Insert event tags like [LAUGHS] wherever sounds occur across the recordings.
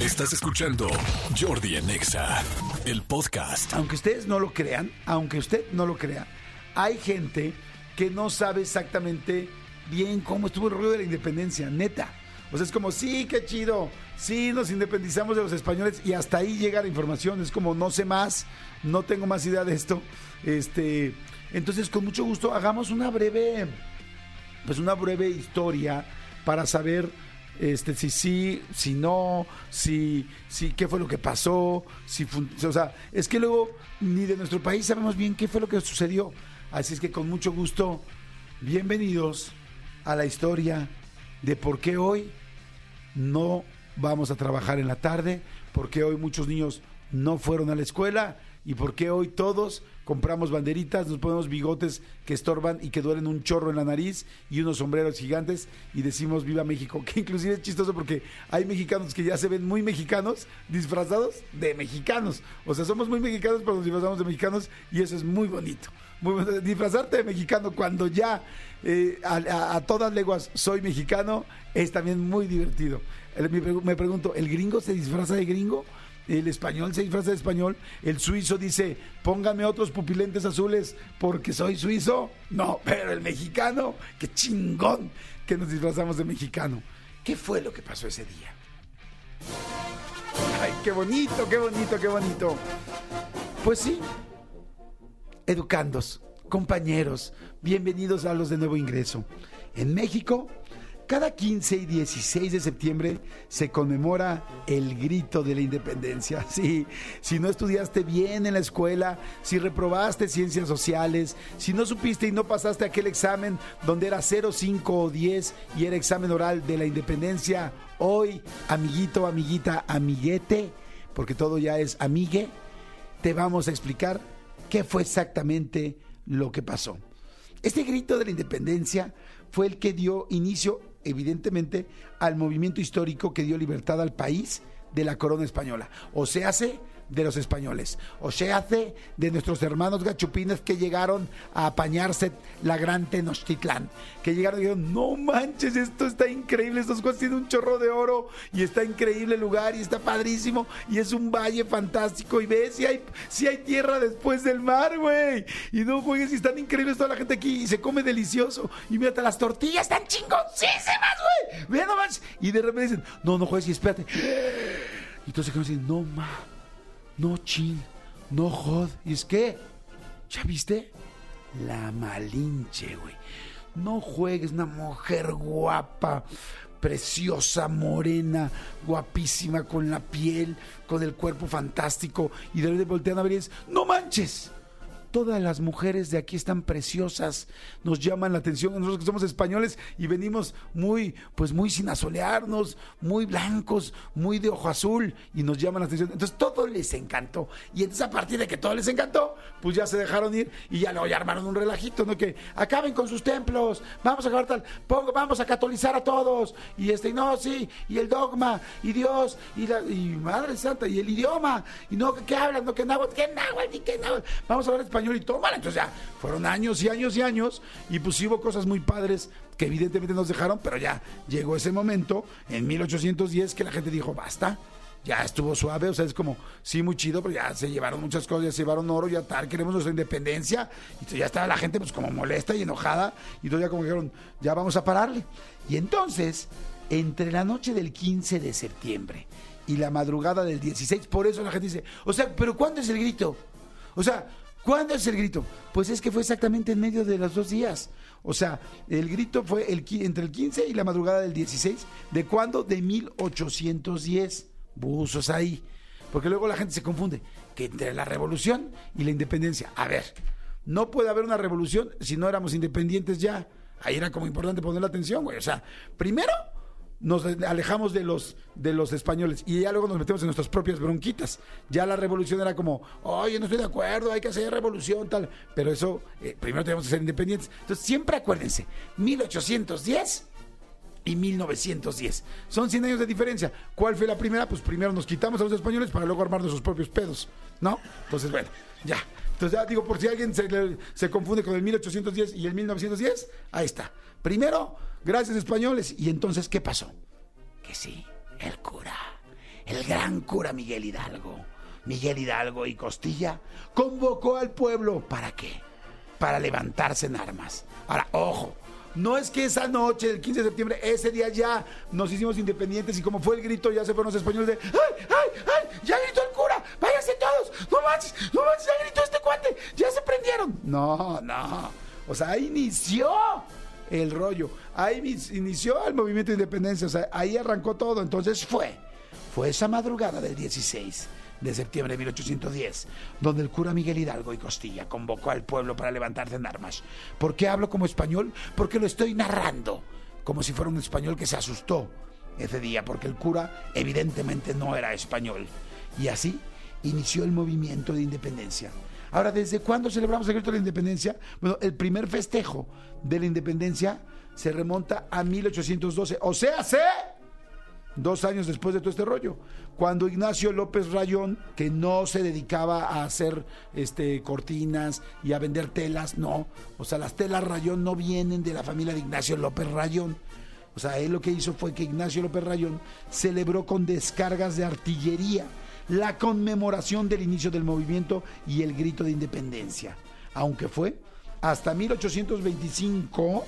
Estás escuchando Jordi en Exa, el podcast. Aunque ustedes no lo crean, aunque usted no lo crea, hay gente que no sabe exactamente bien cómo estuvo el rollo de la independencia, neta. O sea, es como, sí, qué chido, sí, nos independizamos de los españoles y hasta ahí llega la información. Es como, no sé más, no tengo más idea de esto. Este, entonces, con mucho gusto, hagamos una breve, pues una breve historia para saber este, si sí, si no, si, si qué fue lo que pasó, si o sea, es que luego ni de nuestro país sabemos bien qué fue lo que sucedió. Así es que con mucho gusto, bienvenidos a la historia de por qué hoy no vamos a trabajar en la tarde, por qué hoy muchos niños no fueron a la escuela y por qué hoy todos compramos banderitas, nos ponemos bigotes que estorban y que duelen un chorro en la nariz y unos sombreros gigantes y decimos viva México, [LAUGHS] que inclusive es chistoso porque hay mexicanos que ya se ven muy mexicanos disfrazados de mexicanos. O sea, somos muy mexicanos pero nos disfrazamos de mexicanos y eso es muy bonito. Muy. Disfrazarte de mexicano cuando ya eh, a, a- todas leguas soy mexicano es también muy divertido. Me pregunto, ¿el gringo se disfraza de gringo? El español se disfraza de español. El suizo dice, póngame otros pupilentes azules porque soy suizo. No, pero el mexicano, qué chingón que nos disfrazamos de mexicano. ¿Qué fue lo que pasó ese día? Ay, qué bonito, qué bonito, qué bonito. Pues sí, educandos, compañeros, bienvenidos a los de nuevo ingreso. En México, cada 15 y 16 de septiembre se conmemora el grito de la independencia. [LAUGHS] Sí, si no estudiaste bien en la escuela, si reprobaste ciencias sociales, si no supiste y no pasaste aquel examen donde era 0, 5 o 10 y era examen oral de la independencia, hoy, amiguito, amiguita, amiguete, porque todo ya es amigue, te vamos a explicar qué fue exactamente lo que pasó. Este grito de la independencia fue el que dio inicio, evidentemente, al movimiento histórico que dio libertad al país de la corona española. O se hace de los españoles, o se hace de nuestros hermanos gachupines que llegaron a apañarse la gran Tenochtitlán, que llegaron y dijeron, no manches, esto está increíble, estos cosas tienen un chorro de oro y está increíble el lugar y está padrísimo y es un valle fantástico y ves si hay, si hay tierra después del mar, güey. Y no juegues y están increíbles toda la gente aquí y se come delicioso. Y mírate, las tortillas están chingoncísimas, güey. Ve nomás. Y de repente dicen, no, no juegues y espérate. Entonces se dicen, no, ma, no chin, no jod. Y es que, ¿ya viste? La Malinche, güey. No juegues, una mujer guapa, preciosa, morena, guapísima, con la piel, con el cuerpo fantástico. Y de repente voltean a ver y no manches. Todas las mujeres de aquí están preciosas, nos llaman la atención, nosotros que somos españoles y venimos muy, pues muy sin asolearnos, muy blancos, muy de ojo azul y nos llaman la atención. Entonces todo les encantó. Y entonces a partir de que todo les encantó, pues ya se dejaron ir y ya luego ya armaron un relajito, ¿no? Que acaben con sus templos, vamos a acabar tal, pongo- vamos a catolizar a todos. Y este, y no, sí, y el dogma, y Dios, y la, y Madre Santa, y el idioma, y no, ¿qué hablan? No, que náhuatl, que náhuatl, ni que náhuatl. Vamos a hablar español y todo, vale. Entonces ya fueron años y años y años, y pues hubo cosas muy padres que evidentemente nos dejaron, pero ya llegó ese momento, en 1810, que la gente dijo, basta, ya estuvo suave, o sea, es como, sí, muy chido, pero ya se llevaron muchas cosas, ya se llevaron oro, ya tal, queremos nuestra independencia, y entonces ya estaba la gente pues como molesta y enojada, y entonces ya como dijeron, ya vamos a pararle. Y entonces, entre la noche del 15 de septiembre y la madrugada del 16, por eso la gente dice, o sea, pero ¿cuándo es el grito? O sea, ¿cuándo es el grito? Pues es que fue exactamente en medio de los dos días. O sea, el grito fue el, entre el 15 y la madrugada del 16. ¿De cuándo? De 1810. Buzos ahí. Porque luego la gente se confunde. Que entre la revolución y la independencia. A ver, no puede haber una revolución si no éramos independientes ya. Ahí era como importante poner la atención, güey. O sea, primero nos alejamos de los, de los españoles y ya luego nos metemos en nuestras propias bronquitas. Ya la revolución era como, oye, no estoy de acuerdo, hay que hacer revolución, tal. Pero eso, eh, primero tenemos que ser independientes. Entonces, siempre acuérdense, 1810 y 1910. Son 100 años de diferencia. ¿Cuál fue la primera? Pues primero nos quitamos a los españoles para luego armar nuestros propios pedos, ¿no? Entonces, bueno, ya. Entonces, ya digo, por si alguien se, confunde con el 1810 y el 1910, ahí está. Primero, gracias españoles. Y entonces, ¿qué pasó? Que sí, el cura, el gran cura Miguel Hidalgo, Miguel Hidalgo y Costilla, convocó al pueblo. ¿Para qué? Para levantarse en armas. Ahora, ojo, no es que esa noche, el 15 de septiembre, ese día ya nos hicimos independientes y como fue el grito, ya se fueron los españoles de ¡Ay, ay, ay! ¡Ya gritó el cura! ¡Váyanse todos! ¡No manches! ¡No manches! ¡Ya gritó este cuate! ¡Ya se prendieron! No, no. O sea, ahí inició el rollo. Ahí inició el movimiento de independencia. O sea, ahí arrancó todo. Entonces fue. Fue esa madrugada del 16 de septiembre de 1810, donde el cura Miguel Hidalgo y Costilla convocó al pueblo para levantarse en armas. ¿Por qué hablo como español? Porque lo estoy narrando, como si fuera un español que se asustó ese día, porque el cura evidentemente no era español. Y así inició el movimiento de independencia. Ahora, ¿desde cuándo celebramos el grito de la independencia? Bueno, el primer festejo de la independencia se remonta a 1812. O sea, ¿sé? dos años después de todo este rollo, cuando Ignacio López Rayón, que no se dedicaba a hacer este, cortinas y a vender telas, no, o sea, las telas Rayón no vienen de la familia de Ignacio López Rayón. O sea, él lo que hizo fue que Ignacio López Rayón celebró con descargas de artillería la conmemoración del inicio del movimiento y el grito de independencia, aunque fue hasta 1825,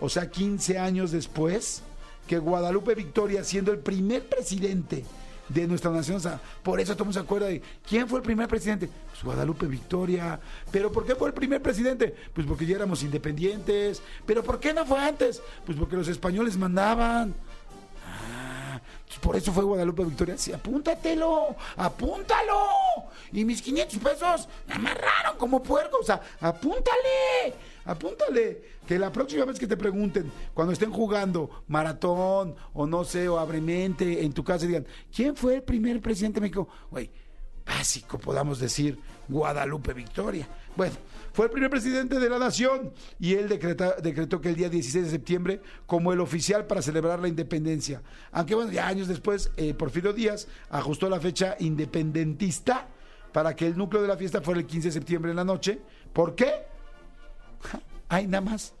o sea, 15 años después, que Guadalupe Victoria, siendo el primer presidente de nuestra nación, por eso estamos de acuerdo de quién fue el primer presidente. Pues Guadalupe Victoria. ¿Pero por qué fue el primer presidente? Pues porque ya éramos independientes. ¿Pero por qué no fue antes? Pues porque los españoles mandaban. Pues por eso fue Guadalupe Victoria. Sí, apúntatelo, apúntalo. Y mis 500 pesos me amarraron como puerco. O sea, apúntale apúntale, que la próxima vez que te pregunten, cuando estén jugando maratón o no sé, o abremente en tu casa, digan, ¿quién fue el primer presidente de México? Güey, básico, podamos decir, Guadalupe Victoria. Bueno, fue el primer presidente de la nación y él decretó que el día 16 de septiembre como el oficial para celebrar la independencia. Aunque bueno, ya años después, eh, Porfirio Díaz ajustó la fecha independentista para que el núcleo de la fiesta fuera el 15 de septiembre en la noche. ¿Por qué? [LAUGHS] Ay, nada más.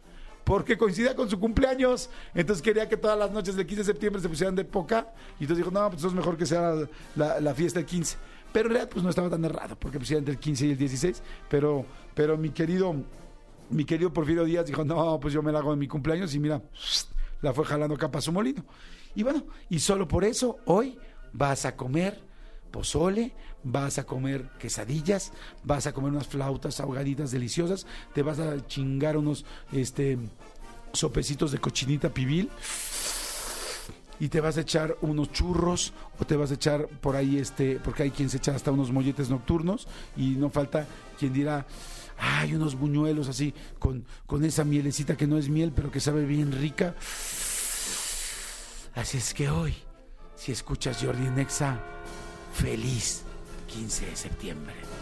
Porque coincidía con su cumpleaños. Entonces quería que todas las noches del 15 de septiembre se pusieran de poca. Y entonces dijo, no, pues es mejor que sea la, fiesta del 15. Pero en realidad pues no estaba tan errado, porque pusieran entre el 15 y el 16. Pero, pero mi querido, mi querido Porfirio Díaz dijo, no, pues yo me la hago en mi cumpleaños. Y mira, la fue jalando capa a su molino. Y bueno, y solo por eso hoy vas a comer pozole, vas a comer quesadillas, vas a comer unas flautas ahogaditas deliciosas, te vas a chingar unos este sopecitos de cochinita pibil y te vas a echar unos churros o te vas a echar por ahí este porque hay quien se echa hasta unos molletes nocturnos y no falta quien dirá hay unos buñuelos así con, con esa mielecita que no es miel pero que sabe bien rica así es que hoy si escuchas Jordi Nexa Feliz 15 de septiembre.